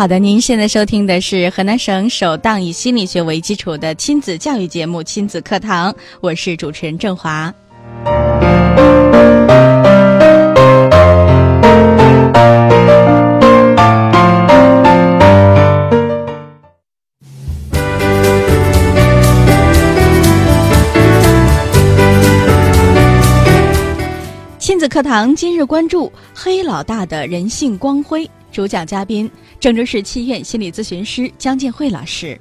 好的，您现在收听的是河南省首档以心理学为基础的亲子教育节目《亲子课堂》，我是主持人郑华。亲子课堂今日关注黑老大的人性光辉。主讲嘉宾：郑州市七院心理咨询师姜建慧老师。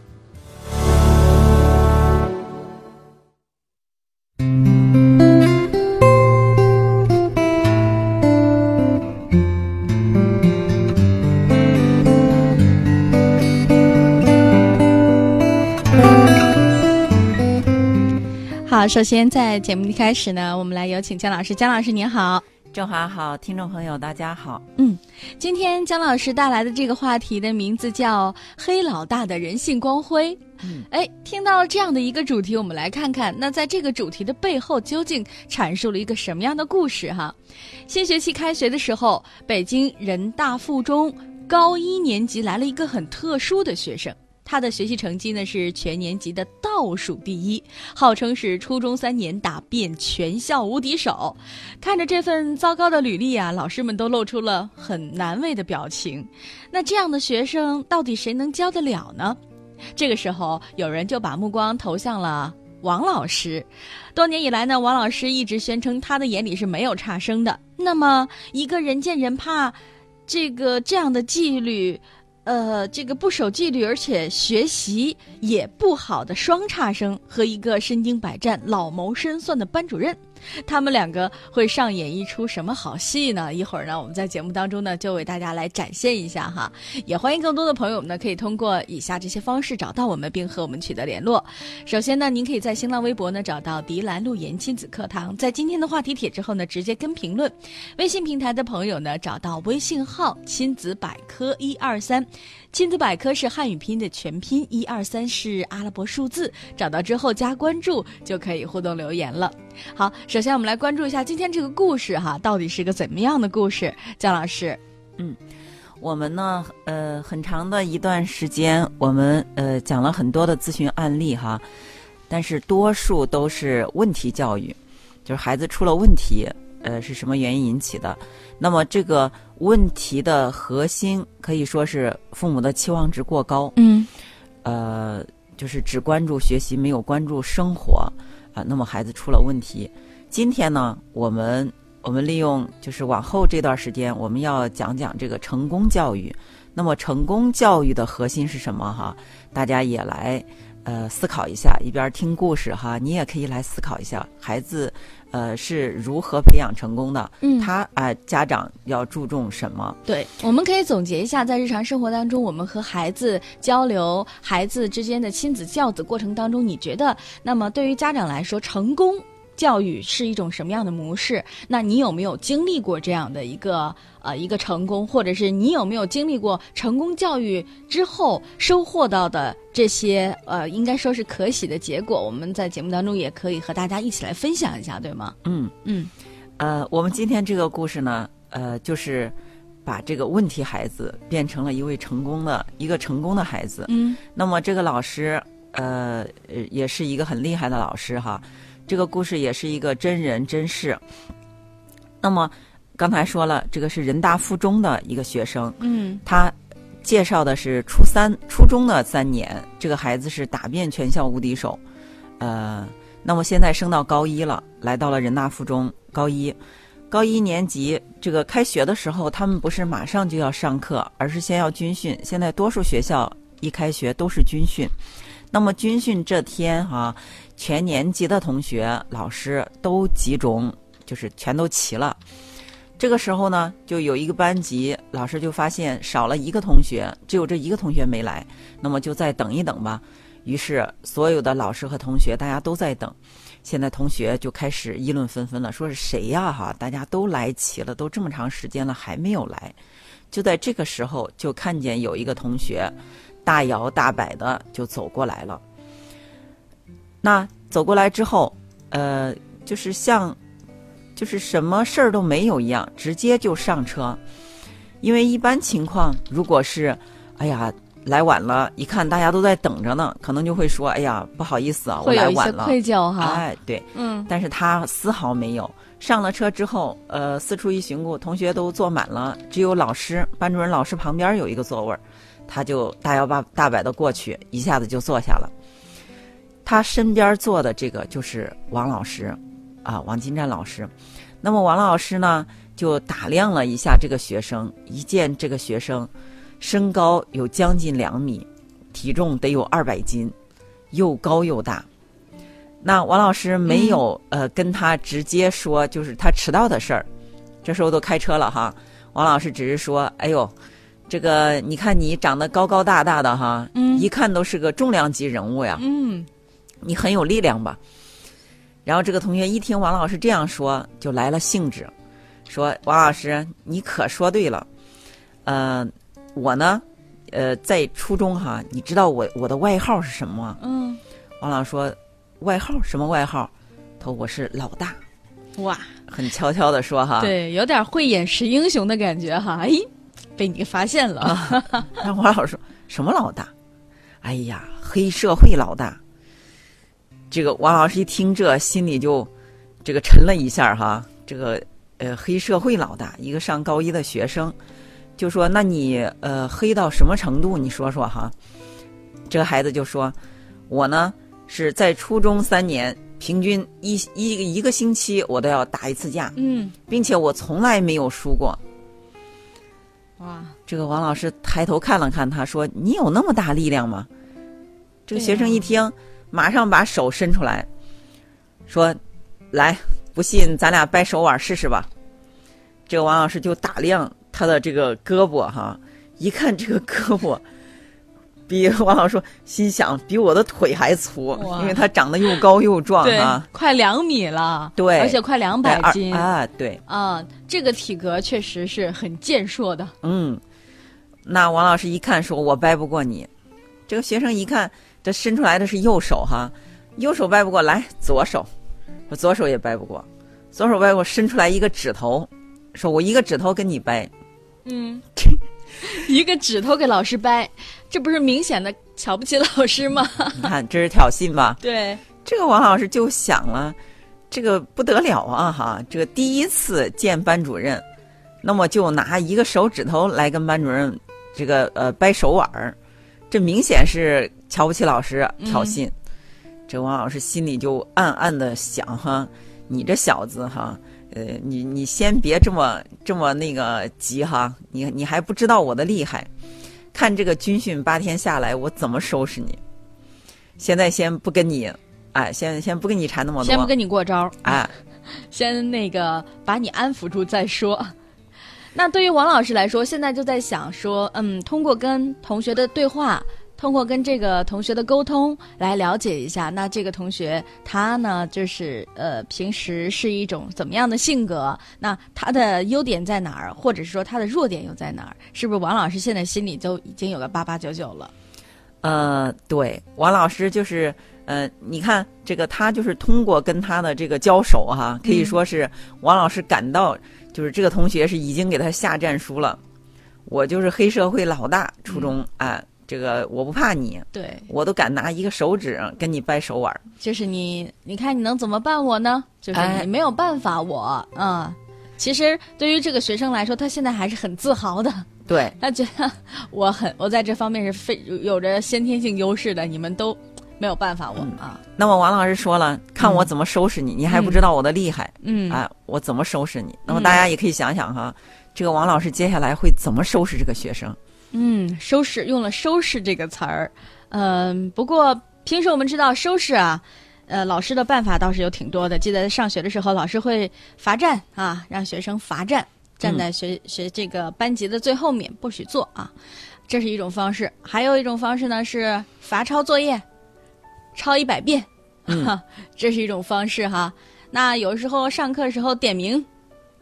好，首先在节目一开始呢，我们来有请姜老师。姜老师您好。郑华好，听众朋友大家好。嗯，今天姜老师带来的这个话题的名字叫“黑老大的人性光辉”。嗯，哎，听到了这样的一个主题，我们来看看，那在这个主题的背后究竟阐述了一个什么样的故事？哈，新学期开学的时候，北京人大附中高一年级来了一个很特殊的学生。他的学习成绩呢是全年级的倒数第一，号称是初中三年打遍全校无敌手。看着这份糟糕的履历啊，老师们都露出了很难为的表情。那这样的学生到底谁能教得了呢？这个时候，有人就把目光投向了王老师。多年以来呢，王老师一直宣称他的眼里是没有差生的。那么，一个人见人怕，这个这样的纪律。呃，这个不守纪律，而且学习也不好的双差生和一个身经百战、老谋深算的班主任。他们两个会上演一出什么好戏呢？一会儿呢，我们在节目当中呢，就为大家来展现一下哈。也欢迎更多的朋友们呢，可以通过以下这些方式找到我们，并和我们取得联络。首先呢，您可以在新浪微博呢找到“迪兰路言亲子课堂”，在今天的话题帖之后呢，直接跟评论。微信平台的朋友呢，找到微信号“亲子百科一二三”，亲子百科是汉语拼音的全拼，一二三是阿拉伯数字。找到之后加关注，就可以互动留言了。好，首先我们来关注一下今天这个故事哈，到底是个怎么样的故事？姜老师，嗯，我们呢，呃，很长的一段时间，我们呃讲了很多的咨询案例哈，但是多数都是问题教育，就是孩子出了问题，呃，是什么原因引起的？那么这个问题的核心可以说是父母的期望值过高，嗯，呃，就是只关注学习，没有关注生活。啊，那么孩子出了问题。今天呢，我们我们利用就是往后这段时间，我们要讲讲这个成功教育。那么成功教育的核心是什么？哈，大家也来呃思考一下。一边听故事哈，你也可以来思考一下，孩子呃是如何培养成功的？嗯，他啊，家长要注重什么？对，我们可以总结一下，在日常生活当中，我们和孩子交流、孩子之间的亲子教子过程当中，你觉得，那么对于家长来说，成功教育是一种什么样的模式？那你有没有经历过这样的一个呃一个成功，或者是你有没有经历过成功教育之后收获到的这些呃应该说是可喜的结果？我们在节目当中也可以和大家一起来分享一下，对吗？嗯嗯，呃，我们今天这个故事呢，呃，就是把这个问题孩子变成了一位成功的一个成功的孩子。嗯，那么这个老师，呃，呃也是一个很厉害的老师哈。这个故事也是一个真人真事。那么刚才说了，这个是人大附中的一个学生，嗯他介绍的是初三初中的三年，这个孩子是打遍全校无敌手。呃，那么现在升到高一了，来到了人大附中高一。高一年级这个开学的时候，他们不是马上就要上课，而是先要军训。现在多数学校一开学都是军训。那么军训这天哈、全年级的同学、老师都集中，就是全都齐了。这个时候呢，就有一个班级老师就发现少了一个同学，只有这一个同学没来，那么就再等一等吧。于是所有的老师和同学大家都在等。现在同学就开始议论纷纷了，说是谁呀？哈，大家都来齐了，都这么长时间了还没有来。就在这个时候，就看见有一个同学大摇大摆的就走过来了。那走过来之后，呃，就是像，就是什么事儿都没有一样，直接就上车。因为一般情况，如果是，哎呀，来晚了，一看大家都在等着呢，可能就会说，哎呀，不好意思啊，我来晚了。愧疚哈。哎，对，嗯但是他丝毫没有。上了车之后，呃，四处一寻顾，同学都坐满了，只有老师、班主任老师旁边有一个座位儿，他就大摇大大摆的过去，一下子就坐下了。他身边坐的这个就是王老师，啊，王金战老师。那么王老师呢，就打量了一下这个学生，一见这个学生身高有将近两米，体重得有二百斤，又高又大。那王老师没有、呃跟他直接说就是他迟到的事儿，这时候都开车了哈。王老师只是说：“哎呦，这个你看你长得高高大大的哈，嗯一看都是个重量级人物呀，嗯你很有力量吧？”然后这个同学一听王老师这样说，就来了兴致，说：“王老师，你可说对了，呃，我呢，呃，在初中哈，你知道我我的外号是什么吗？”嗯，王老师说：“外号什么外号？”他说：“我是老大。哇，”很悄悄的说：“哈。”。对，有点慧眼识英雄的感觉哈。哎，被你发现了。然后王老师说：“什么老大？哎呀，黑社会老大。”这个王老师一听这，心里就这个沉了一下哈。这个呃，黑社会老大，一个上高一的学生，就说：“那你呃黑到什么程度？你说说哈。”这个孩子就说：“我呢是在初中三年，平均一一一个星期我都要打一次架，嗯，并且我从来没有输过。”哇，这个王老师抬头看了看他，说：“你有那么大力量吗？”这个学生一听，马上把手伸出来，说：“来，不信咱俩掰手腕试试吧。”这个王老师就打量他的这个胳膊，哈，一看这个胳膊，比 王老师说，心想比我的腿还粗，因为他长得又高又壮啊，，快两米了，对而且快两百二斤啊，对，啊，这个体格确实是很健硕的。嗯，那王老师一看说：“我掰不过你。”这个学生一看，这伸出来的是右手哈，右手掰不过来，左手，我左手也掰不过，左手掰不过，伸出来一个指头，说我一个指头跟你掰，嗯，一个指头给老师掰，这不是明显的瞧不起老师吗？你看这是挑衅吧？对，这个王老师就想了，这个不得了啊哈，这个第一次见班主任，那么就拿一个手指头来跟班主任这个呃掰手腕儿，这明显是瞧不起老师挑衅。这王老师心里就暗暗的想哈，你这小子哈，呃，你你先别这么这么那个急哈，你你还不知道我的厉害，看这个军训八天下来，我怎么收拾你？现在先不跟你，哎，先先不跟你缠那么多，先不跟你过招，哎，先那个把你安抚住再说。那对于王老师来说，现在就在想说，嗯，通过跟同学的对话，通过跟这个同学的沟通来了解一下，那这个同学他呢，就是呃，平时是一种怎么样的性格？那他的优点在哪儿，或者是说他的弱点又在哪儿？是不是王老师现在心里就已经有个八八九九了？呃，对，王老师就是，呃，你看这个他就是通过跟他的这个交手哈、可以说是王老师感到，就是这个同学是已经给他下战书了。我就是黑社会老大，初中啊、这个我不怕你，对，我都敢拿一个手指跟你掰手腕儿。就是你，你看你能怎么办我呢？就是没有办法我，嗯。其实对于这个学生来说，他现在还是很自豪的，对，他觉得我很我在这方面是非有着先天性优势的，你们都没有办法我、啊。那么王老师说了，看我怎么收拾你，你还不知道我的厉害。嗯，啊，我怎么收拾你？那么大家也可以想想哈，这个王老师接下来会怎么收拾这个学生？嗯，收拾用了“收拾”这个词儿，嗯、不过平时我们知道收拾啊，呃，老师的办法倒是有挺多的。记得上学的时候，老师会罚站啊，让学生罚站。站在学、学这个班级的最后面，不许坐啊，这是一种方式。还有一种方式呢是罚抄作业，抄一百遍，哈，这是一种方式哈。那有时候上课的时候点名，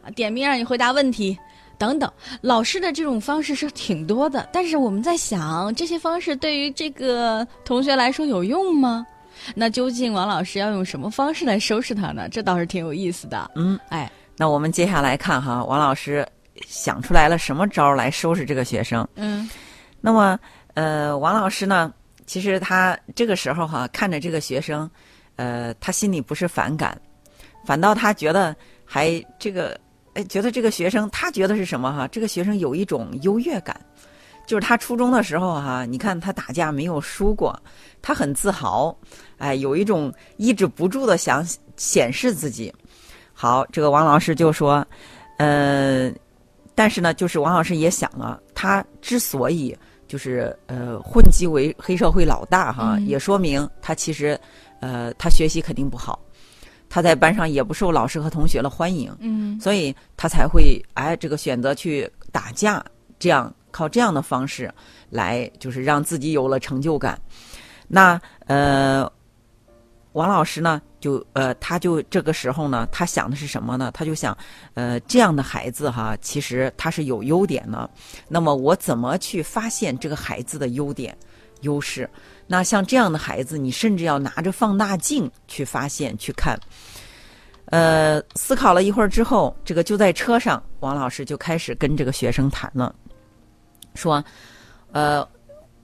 啊，点名让你回答问题。等等，老师的这种方式是挺多的，但是我们在想，这些方式对于这个同学来说有用吗？那究竟王老师要用什么方式来收拾他呢？这倒是挺有意思的。嗯，哎，那我们接下来看哈，王老师想出来了什么招来收拾这个学生？嗯，那么呃，王老师呢，其实他这个时候哈，看着这个学生，呃，他心里不是反感，反倒他觉得还这个。哎，觉得这个学生，他觉得是什么哈？这个学生有一种优越感，就是他初中的时候哈，你看他打架没有输过，他很自豪，哎，有一种抑制不住的想显示自己。好，这个王老师就说，呃，但是呢，就是王老师也想了，他之所以就是呃混迹为黑社会老大哈，也说明他其实呃他学习肯定不好。他在班上也不受老师和同学的欢迎，嗯，所以他才会哎，这个选择去打架，这样靠这样的方式来，就是让自己有了成就感。那呃，王老师呢，就呃，他就这个时候呢，他想的是什么呢？他就想，呃，这样的孩子哈，其实他是有优点的。那么我怎么去发现这个孩子的优点、优势？那像这样的孩子，你甚至要拿着放大镜去发现、去看。呃，思考了一会儿之后，这个就在车上，王老师就开始跟这个学生谈了，说：“呃，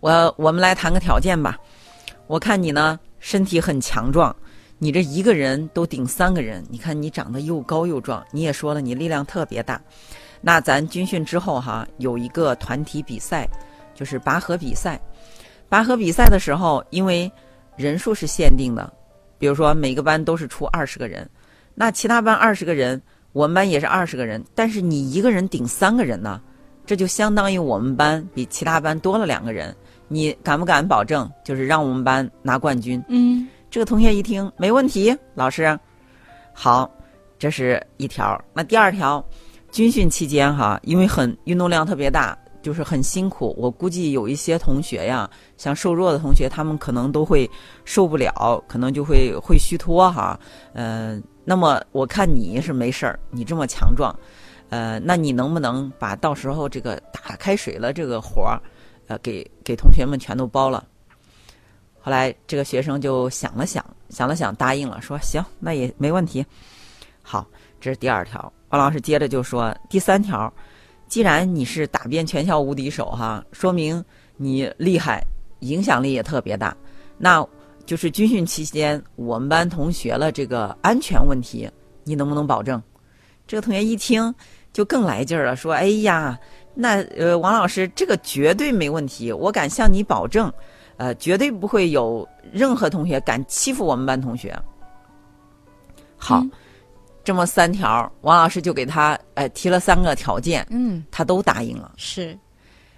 我我们来谈个条件吧。我看你呢，身体很强壮，你这一个人都顶三个人。你看你长得又高又壮，你也说了你力量特别大。那咱军训之后哈，有一个团体比赛，就是拔河比赛。”拔河比赛的时候，因为人数是限定的，比如说每个班都是出二十个人，那其他班二十个人，我们班也是二十个人，但是你一个人顶三个人呢，这就相当于我们班比其他班多了两个人。你敢不敢保证，就是让我们班拿冠军？嗯，这个同学一听没问题，老师，好，这是一条。那第二条，军训期间哈，因为很运动量特别大。就是很辛苦，我估计有一些同学呀，像瘦弱的同学，他们可能都会受不了，可能就会会虚脱哈。嗯，那么我看你是没事儿，你这么强壮，呃，那你能不能把到时候这个打开水了这个活儿，呃，给给同学们全都包了？后来这个学生就想了想，想了想，答应了，说行，那也没问题。好，这是第二条。王老师接着就说第三条。既然你是打遍全校无敌手哈，说明你厉害，影响力也特别大。那就是军训期间我们班同学了这个安全问题，你能不能保证？这个同学一听就更来劲儿了，说：“哎呀，那呃，王老师这个绝对没问题，我敢向你保证，呃，绝对不会有任何同学敢欺负我们班同学。”好。这么三条，王老师就给他呃提了三个条件，嗯，他都答应了。是，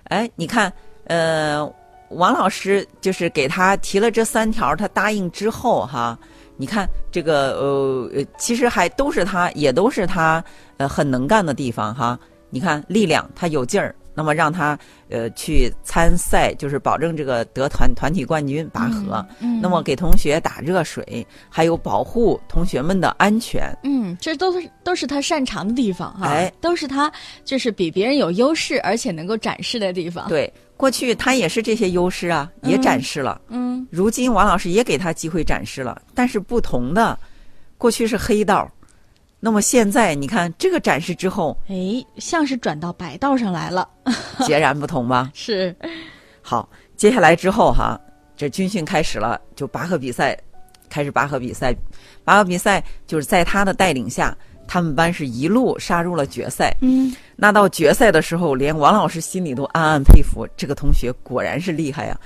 哎，你看，呃，王老师就是给他提了这三条，他答应之后哈，你看这个呃，其实还都是他，也都是他呃很能干的地方哈。你看力量，他有劲儿。那么让他呃去参赛，就是保证这个得团团体冠军拔河。嗯，那么给同学打热水，还有保护同学们的安全。嗯，这都是都是他擅长的地方哈。哎，都是他就是比别人有优势，而且能够展示的地方。对，过去他也是这些优势啊，也展示了。嗯，如今王老师也给他机会展示了，但是不同的，过去是黑道。那么现在你看这个展示之后，哎，像是转到白道上来了，截然不同吧？是。好，接下来之后哈，这军训开始了，就拔河比赛，开始拔河比赛，拔河比赛就是在他的带领下，他们班是一路杀入了决赛。嗯，那到决赛的时候，连王老师心里都暗暗佩服，这个同学果然是厉害呀！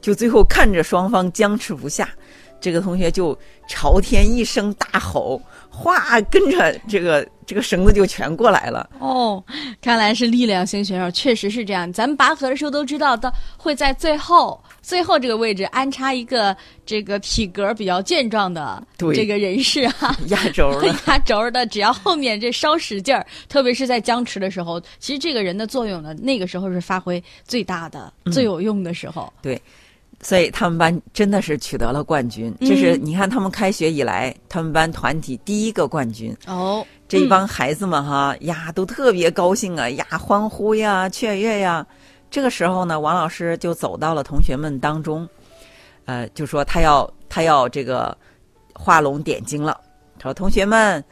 就最后看着双方僵持不下。这个同学就朝天一声大吼，哗，跟着这个这个绳子就全过来了。哦，看来是力量型选手，确实是这样。咱们拔河的时候都知道，到会在最后最后这个位置安插一个这个体格比较健壮的对这个人士哈、压轴的。压轴的，只要后面这稍使劲儿，特别是在僵持的时候，其实这个人的作用呢，那个时候是发挥最大的、最有用的时候。所以他们班真的是取得了冠军。嗯这是你看他们开学以来，他们班团体第一个冠军。哦，这一帮孩子们哈呀，都特别高兴啊呀，欢呼呀，雀跃呀。这个时候呢，王老师就走到了同学们当中，呃，就说他要他要这个画龙点睛了。他说：“同学们，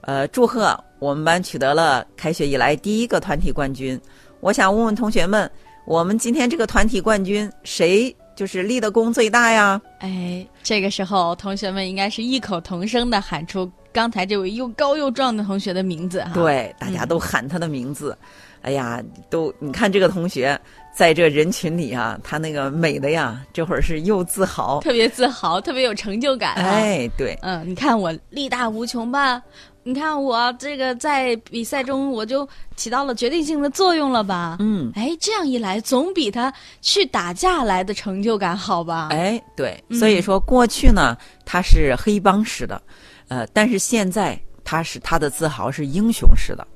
呃，祝贺我们班取得了开学以来第一个团体冠军。我想问问同学们，我们今天这个团体冠军谁就是立的功最大呀？”哎，这个时候同学们应该是异口同声的喊出刚才这位又高又壮的同学的名字哈。，对，大家都喊他的名字。哎呀，都你看这个同学在这人群里啊，他那个美的呀，这会儿是又自豪，特别自豪，特别有成就感、啊。，哎，对，嗯，你看我力大无穷吧？你看我这个在比赛中我就起到了决定性的作用了吧？嗯，哎，这样一来，总比他去打架来的成就感好吧？哎，对，嗯所以说过去呢，他是黑帮式的，呃，但是现在他是他的自豪是英雄式的，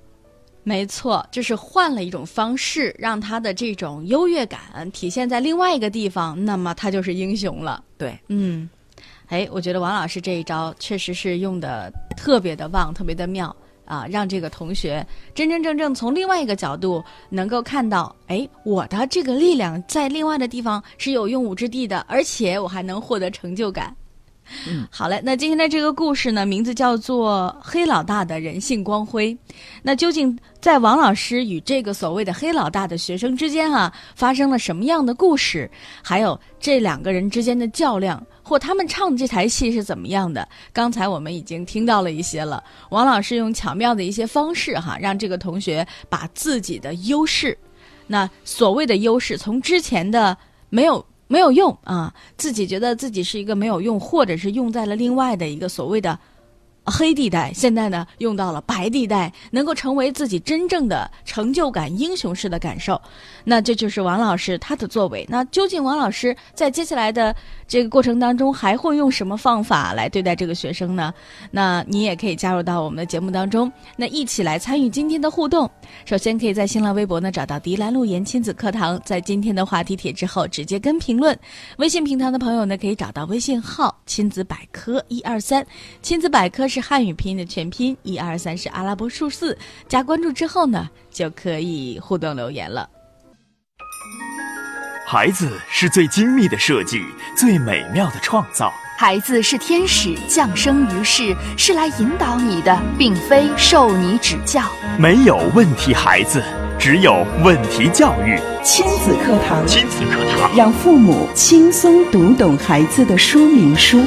没错，就是换了一种方式，让他的这种优越感体现在另外一个地方，那么他就是英雄了。对，嗯，哎，我觉得王老师这一招确实是用的特别的棒，特别的妙啊，让这个同学真真正正从另外一个角度能够看到，哎，我的这个力量在另外的地方是有用武之地的，而且我还能获得成就感。嗯，好嘞，那今天的这个故事呢，名字叫做《黑老大的人性光辉》。那究竟在王老师与这个所谓的黑老大的学生之间啊，发生了什么样的故事？还有这两个人之间的较量，或他们唱的这台戏是怎么样的？刚才我们已经听到了一些了。王老师用巧妙的一些方式哈，让这个同学把自己的优势，那所谓的优势，从之前的没有。没有用啊，自己觉得自己是一个没有用，或者是用在了另外的一个所谓的黑地带，现在呢用到了白地带，能够成为自己真正的成就感、英雄式的感受。那这就是王老师他的作为。那究竟王老师在接下来的这个过程当中，还会用什么方法来对待这个学生呢？那你也可以加入到我们的节目当中，那一起来参与今天的互动。首先可以在新浪微博呢找到迪兰路言亲子课堂，在今天的话题帖之后直接跟评论。微信平台的朋友呢可以找到微信号“亲子百科一二三”，亲子百科是汉语拼音的全拼，一二三是阿拉伯数字。加关注之后呢，就可以互动留言了。孩子是最精密的设计，最美妙的创造。孩子是天使降生于世，是来引导你的，并非受你指教。没有问题孩子，只有问题教育。亲子课堂，亲子课堂，让父母轻松读懂孩子的说明书。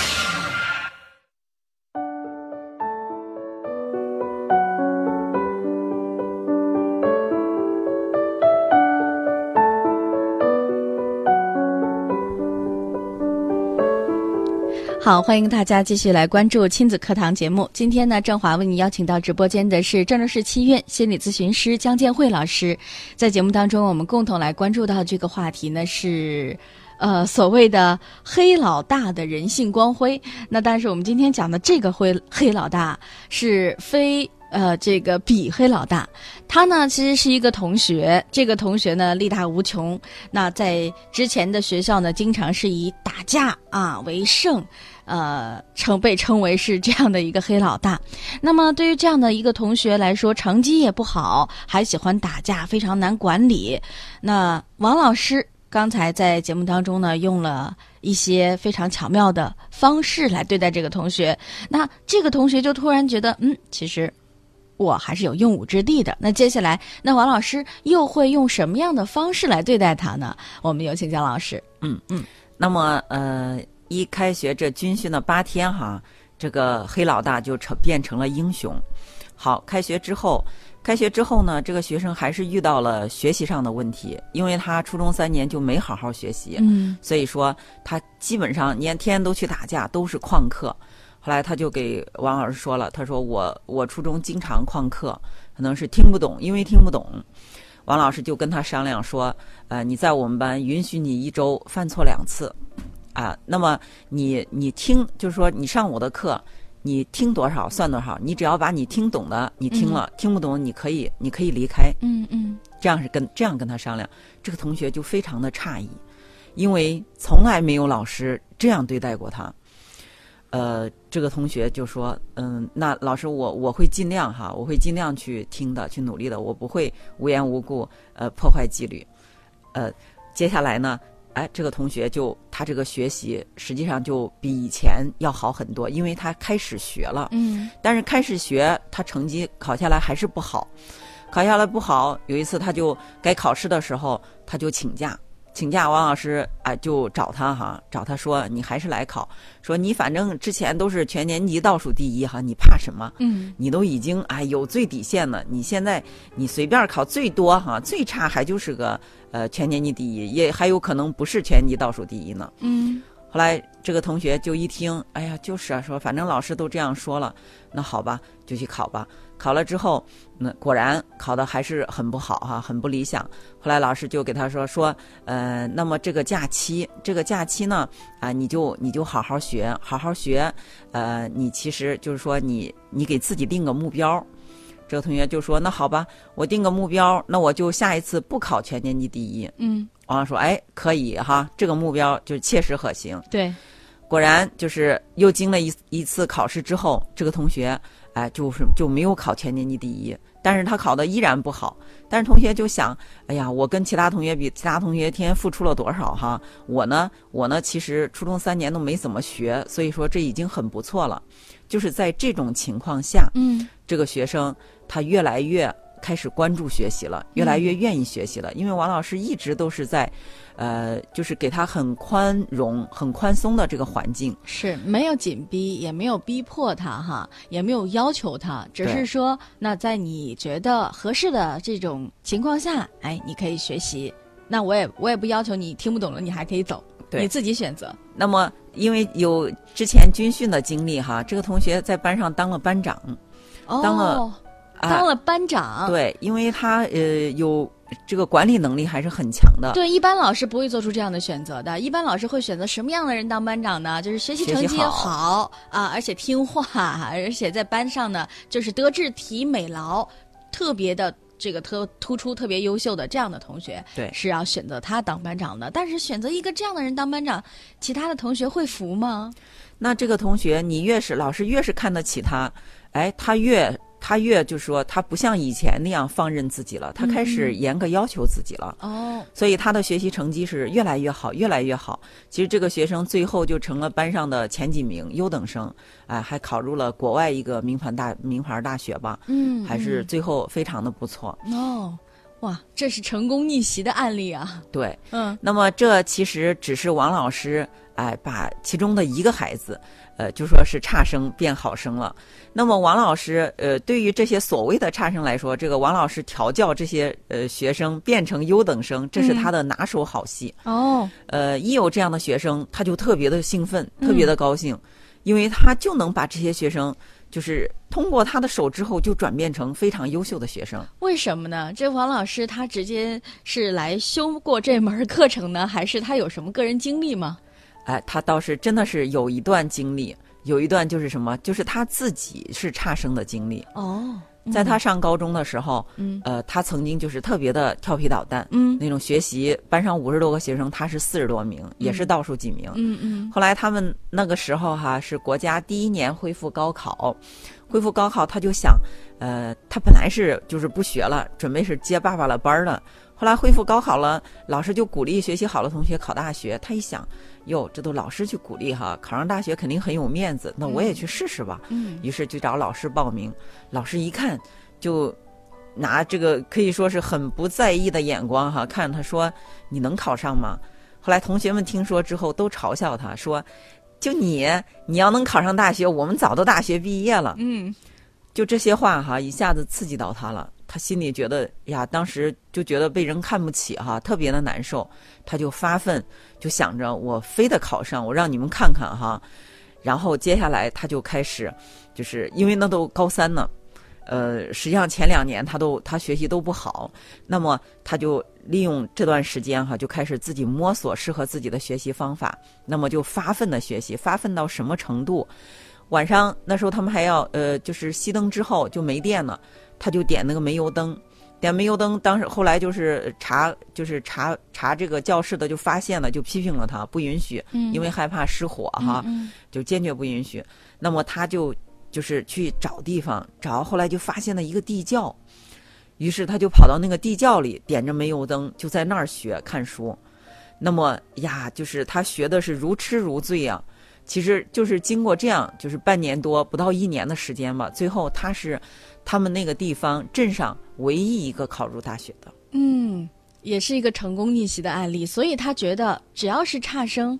好，欢迎大家继续来关注亲子课堂节目。今天呢，郑华为你邀请到直播间的是郑州市七院心理咨询师江建慧老师。在节目当中，我们共同来关注到这个话题呢是。呃，所谓的黑老大的人性光辉，那但是我们今天讲的这个灰黑老大是非呃这个比黑老大，他呢其实是一个同学，这个同学呢力大无穷，那在之前的学校呢，经常是以打架啊为胜，呃，称被称为是这样的一个黑老大。那么对于这样的一个同学来说，成绩也不好，还喜欢打架，非常难管理。那王老师刚才在节目当中呢，用了一些非常巧妙的方式来对待这个同学。那这个同学就突然觉得，嗯，其实。我还是有用武之地的。那接下来，那王老师又会用什么样的方式来对待他呢？我们有请姜老师。嗯嗯那么呃，一开学这军训的八天哈，这个黑老大就成变成了英雄。好，开学之后，开学之后呢，这个学生还是遇到了学习上的问题，因为他初中三年就没好好学习，嗯所以说他基本上你看天天都去打架，都是旷课。后来他就给王老师说了，他说我我初中经常旷课，可能是听不懂，因为听不懂。王老师就跟他商量说，呃，你在我们班允许你一周犯错两次，啊，那么你你听，就是说你上我的课，你听多少算多少，你只要把你听懂的你听了，听不懂你可以你可以离开。嗯嗯这样是跟这样跟他商量，这个同学就非常的诧异，因为从来没有老师这样对待过他。呃，这个同学就说：“嗯，那老师我我会尽量哈，我会尽量去听的，去努力的，我不会无缘无故呃破坏纪律。”呃，接下来呢，哎，这个同学就他这个学习实际上就比以前要好很多，因为他开始学了。嗯但是开始学，他成绩考下来还是不好，考下来不好。有一次，他就该考试的时候，他就请假，请假，王老师啊、就找他哈，找他说你还是来考，说你反正之前都是全年级倒数第一哈，你怕什么？嗯你都已经哎有最底线了，你现在你随便考最多哈，最差还就是个呃全年级第一，也还有可能不是全年级倒数第一呢。嗯后来这个同学就一听，哎呀，就是啊，说反正老师都这样说了，那好吧，就去考吧。考了之后，那果然考的还是很不好哈、很不理想。后来老师就给他说说，呃，那么这个假期，这个假期呢，啊，你就你就好好学，好好学，呃，你其实就是说你你给自己定个目标。这个同学就说，那好吧，我定个目标，那我就下一次不考全年级第一。嗯，王老师说，哎，可以哈，这个目标就是切实可行。对，果然就是又经了一一次考试之后，这个同学哎，就是就没有考全年级第一，但是他考的依然不好。但是同学就想，哎呀，我跟其他同学比，其他同学天天付出了多少哈？我呢，我呢，其实初中三年都没怎么学，所以说这已经很不错了。就是在这种情况下，嗯这个学生他越来越开始关注学习了，越来越愿意学习了。因为王老师一直都是在，呃，就是给他很宽容、很宽松的这个环境。是没有紧逼，也没有逼迫他哈，也没有要求他，只是说，那在你觉得合适的这种情况下，哎，你可以学习。那我也我也不要求你听不懂了，你还可以走，对你自己选择。那么，因为有之前军训的经历哈，这个同学在班上当了班长，哦，当了啊当了班长。对，因为他呃有这个管理能力还是很强的。对，一般老师不会做出这样的选择的。一般老师会选择什么样的人当班长呢？就是学习成绩好啊，而且听话，而且在班上呢，就是德智体美劳特别的这个特突出、特别优秀的这样的同学，对是要选择他当班长的。但是选择一个这样的人当班长，其他的同学会服吗？那这个同学，你越是老师越是看得起他，哎，他越他越就说他不像以前那样放任自己了，他开始严格要求自己了。哦，所以他的学习成绩是越来越好，越来越好。其实这个学生最后就成了班上的前几名，优等生，哎，还考入了国外一个名牌大名牌大学吧，嗯，还是最后非常的不错。嗯哦，哇，这是成功逆袭的案例啊。对，嗯那么这其实只是王老师哎把其中的一个孩子，呃，就说是差生变好生了。那么王老师呃，对于这些所谓的差生来说，这个王老师调教这些呃学生变成优等生，这是他的拿手好戏。哦，呃，一有这样的学生，他就特别的兴奋，嗯特别的高兴，因为他就能把这些学生，就是通过他的手之后，就转变成非常优秀的学生。为什么呢？这王老师他直接是来修过这门课程呢，还是他有什么个人经历吗？哎，他倒是真的是有一段经历，有一段就是什么，就是他自己是差生的经历。哦，在他上高中的时候，嗯呃，他曾经就是特别的调皮捣蛋，嗯那种学习，班上五十多个学生，他是四十多名，也是倒数几名。嗯嗯后来他们那个时候哈是国家第一年恢复高考，恢复高考他就想，呃，他本来是就是不学了，准备是接爸爸的班儿了。后来恢复高考了，老师就鼓励学习好的同学考大学。他一想，哟，这都老师去鼓励哈，考上大学肯定很有面子，那我也去试试吧。嗯于是就找老师报名，老师一看就拿这个可以说是很不在意的眼光哈看他说你能考上吗？后来同学们听说之后都嘲笑他说，就你你要能考上大学，我们早都大学毕业了。嗯就这些话哈，一下子刺激到他了。他心里觉得呀，当时就觉得被人看不起哈，特别的难受。他就发奋，就想着我非得考上，我让你们看看哈。然后接下来他就开始，就是因为那都高三呢，呃，实际上前两年他都他学习都不好，那么他就利用这段时间哈，就开始自己摸索适合自己的学习方法，那么就发奋的学习，发奋到什么程度？晚上那时候他们还要呃，就是熄灯之后就没电了，他就点那个煤油灯，点煤油灯。当时后来就是查，就是查查这个教室的就发现了，就批评了他，不允许，因为害怕失火哈，就坚决不允许。那么他就就是去找地方找，后来就发现了一个地窖，于是他就跑到那个地窖里，点着煤油灯，就在那儿学看书。那么呀，就是他学的是如痴如醉啊。其实就是经过这样，就是半年多不到一年的时间吧。最后他是他们那个地方镇上唯一一个考入大学的。嗯，也是一个成功逆袭的案例。所以他觉得，只要是差生，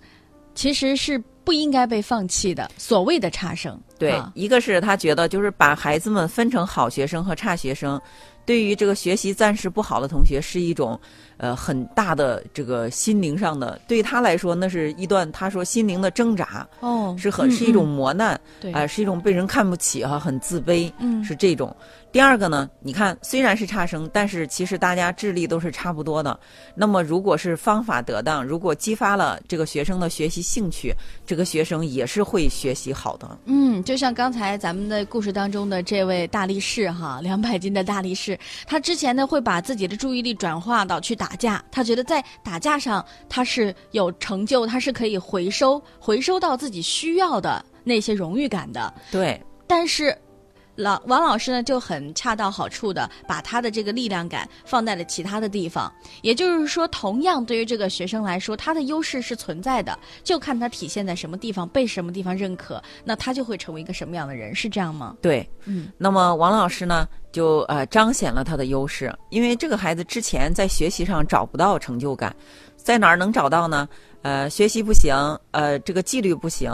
其实是不应该被放弃的。所谓的差生，对，一个是他觉得就是把孩子们分成好学生和差学生，对于这个学习暂时不好的同学是一种。呃，很大的这个心灵上的，对他来说，那是一段他说心灵的挣扎，哦，是很是一种磨难，对，啊，是一种被人看不起哈，很自卑，嗯，是这种。第二个呢，你看，虽然是差生，但是其实大家智力都是差不多的。那么，如果是方法得当，如果激发了这个学生的学习兴趣，这个学生也是会学习好的。嗯，就像刚才咱们的故事当中的这位大力士哈，两百斤的大力士，他之前呢会把自己的注意力转化到去打。架，他觉得在打架上他是有成就，他是可以回收回收到自己需要的那些荣誉感的。对，但是老王老师呢就很恰到好处的把他的这个力量感放在了其他的地方。也就是说，同样对于这个学生来说，他的优势是存在的，就看他体现在什么地方，被什么地方认可，那他就会成为一个什么样的人，是这样吗？对，嗯。那么王老师呢？就呃彰显了他的优势，因为这个孩子之前在学习上找不到成就感，在哪儿能找到呢？呃，学习不行，呃，这个纪律不行，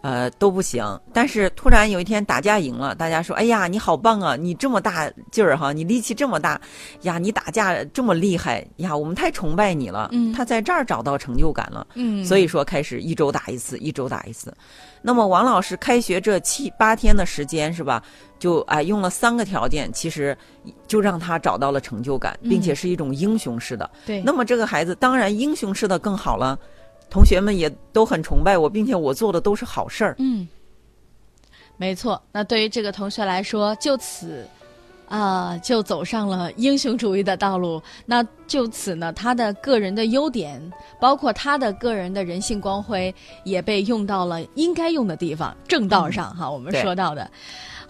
呃，都不行。但是突然有一天打架赢了，大家说：“哎呀，你好棒啊！你这么大劲儿哈，你力气这么大呀，你打架这么厉害呀，我们太崇拜你了。”嗯，他在这儿找到成就感了。嗯，所以说开始一周打一次，一周打一次。那么王老师开学这七八天的时间是吧？就哎用了三个条件，其实就让他找到了成就感，并且是一种英雄式的。对。那么这个孩子当然英雄式的更好了，同学们也都很崇拜我，并且我做的都是好事儿。嗯，没错。那对于这个同学来说，就此。啊，就走上了英雄主义的道路。那就此呢，他的个人的优点，包括他的个人的人性光辉，也被用到了应该用的地方，正道上哈。我们说到的。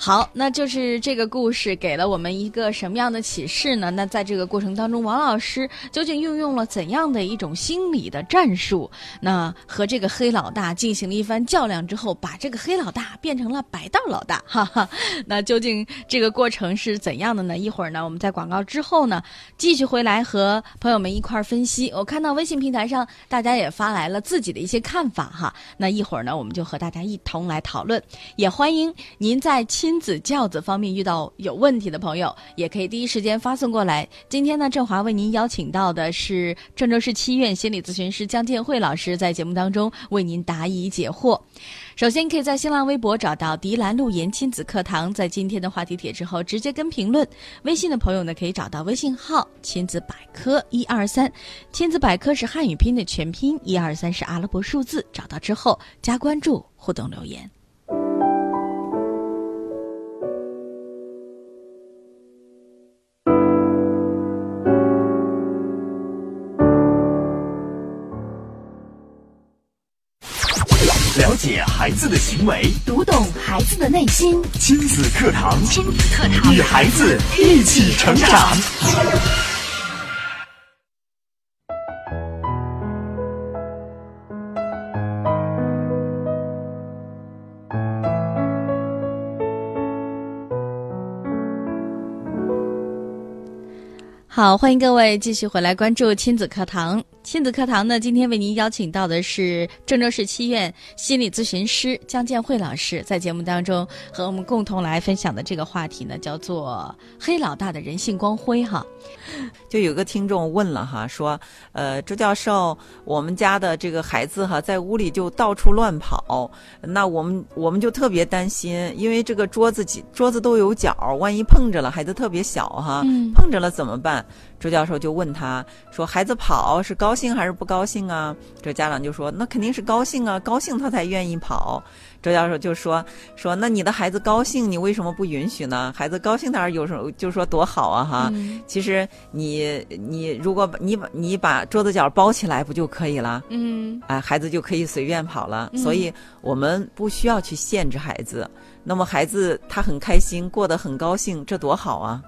好，那就是这个故事给了我们一个什么样的启示呢？那在这个过程当中，王老师究竟运用了怎样的一种心理的战术？那和这个黑老大进行了一番较量之后，把这个黑老大变成了白道老大，哈哈。那究竟这个过程是怎样的呢？一会儿呢，我们在广告之后呢，继续回来和和朋友们一块儿分析。我看到微信平台上大家也发来了自己的一些看法哈。那一会儿呢，我们就和大家一同来讨论。也欢迎您在亲。子教子方面遇到有问题的朋友，也可以第一时间发送过来。今天呢，振华为您邀请到的是郑州市七院心理咨询师江建慧老师，在节目当中为您答疑解惑。首先，可以在新浪微博找到迪兰路言亲子课堂，在今天的话题帖之后直接跟评论。微信的朋友呢，可以找到微信号亲子百科一二三，亲子百科是汉语拼的全拼，一二三是阿拉伯数字，找到之后加关注，互动留言。子的行为，读懂孩子的内心。亲子课堂，亲子课堂，与孩子一起成长。好，欢迎各位继续回来关注亲子课堂。亲子课堂呢，今天为您邀请到的是郑州市七院心理咨询师江建慧老师，在节目当中和我们共同来分享的这个话题呢，叫做“黑老大的人性光辉”哈。就有个听众问了哈，说，呃，周教授，我们家的这个孩子哈，在屋里就到处乱跑，那我们我们就特别担心，因为这个桌子几桌子都有角，万一碰着了，孩子特别小哈，碰着了怎么办？周教授就问他说：“孩子跑是高兴还是不高兴啊？”这家长就说：“那肯定是高兴啊，高兴他才愿意跑。”周教授就说：“说那你的孩子高兴，你为什么不允许呢？孩子高兴当然有时候就说多好啊哈。其实你你如果你把你把桌子角包起来不就可以了？嗯，哎，孩子就可以随便跑了。所以我们不需要去限制孩子。那么孩子他很开心，过得很高兴，这多好啊！”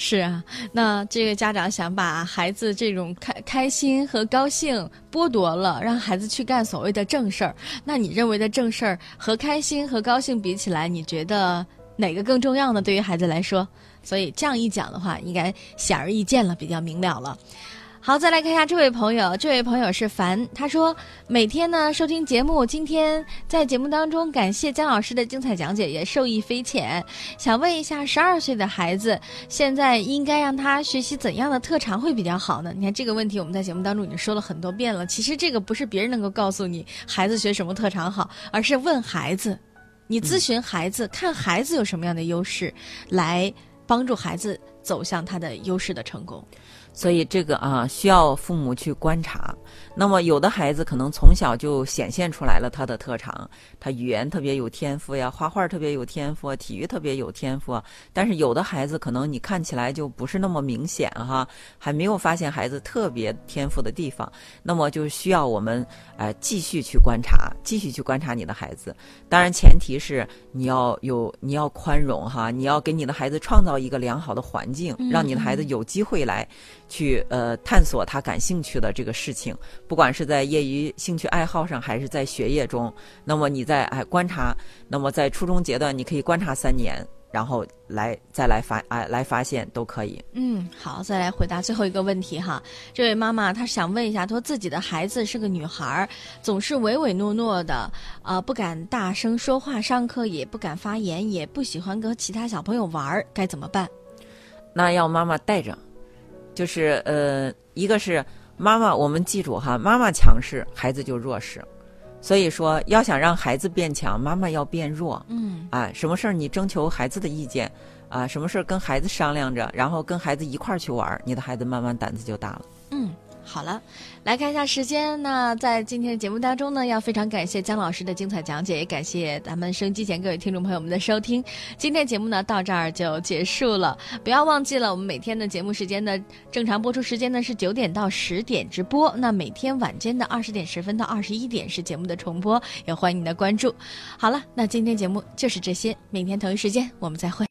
是啊，那这个家长想把孩子这种开开心和高兴剥夺了，让孩子去干所谓的正事儿。那你认为的正事儿和开心和高兴比起来，你觉得哪个更重要呢？对于孩子来说，所以这样一讲的话，应该显而易见了，比较明了了。好，再来看一下这位朋友。这位朋友是凡，他说每天呢收听节目，今天在节目当中感谢姜老师的精彩讲解，也受益匪浅。想问一下，十二岁的孩子现在应该让他学习怎样的特长会比较好呢？你看这个问题，我们在节目当中已经说了很多遍了。其实这个不是别人能够告诉你孩子学什么特长好，而是问孩子，你咨询孩子，看孩子有什么样的优势，来帮助孩子走向他的优势的成功。所以这个啊，需要父母去观察。那么有的孩子可能从小就显现出来了他的特长，他语言特别有天赋呀，画画特别有天赋，体育特别有天赋。但是有的孩子可能你看起来就不是那么明显哈，还没有发现孩子特别天赋的地方。那么就需要我们呃继续去观察，继续去观察你的孩子。当然前提是你要有你要宽容哈，你要给你的孩子创造一个良好的环境，让你的孩子有机会来去呃探索他感兴趣的这个事情。不管是在业余兴趣爱好上，还是在学业中，那么你在哎观察，那么在初中阶段，你可以观察三年，然后来再来发哎来发现都可以。嗯，好，再来回答最后一个问题哈。这位妈妈她想问一下，她说自己的孩子是个女孩，总是唯唯诺诺的，啊，不敢大声说话，上课也不敢发言，也不喜欢跟其他小朋友玩，该怎么办？那要妈妈带着，就是呃，一个是。妈妈，我们记住哈，妈妈强势，孩子就弱势。所以说，要想让孩子变强，妈妈要变弱。嗯，啊，什么事儿你征求孩子的意见，啊，什么事儿跟孩子商量着，然后跟孩子一块儿去玩，你的孩子慢慢胆子就大了。嗯。好了，来看一下时间。那在今天的节目当中呢，要非常感谢姜老师的精彩讲解，也感谢咱们收音机前各位听众朋友们的收听。今天节目呢到这儿就结束了，不要忘记了，我们每天的节目时间的正常播出时间呢是九点到十点直播，那每天晚间的二十点十分到二十一点是节目的重播，也欢迎您的关注。好了，那今天节目就是这些，明天同一时间我们再会。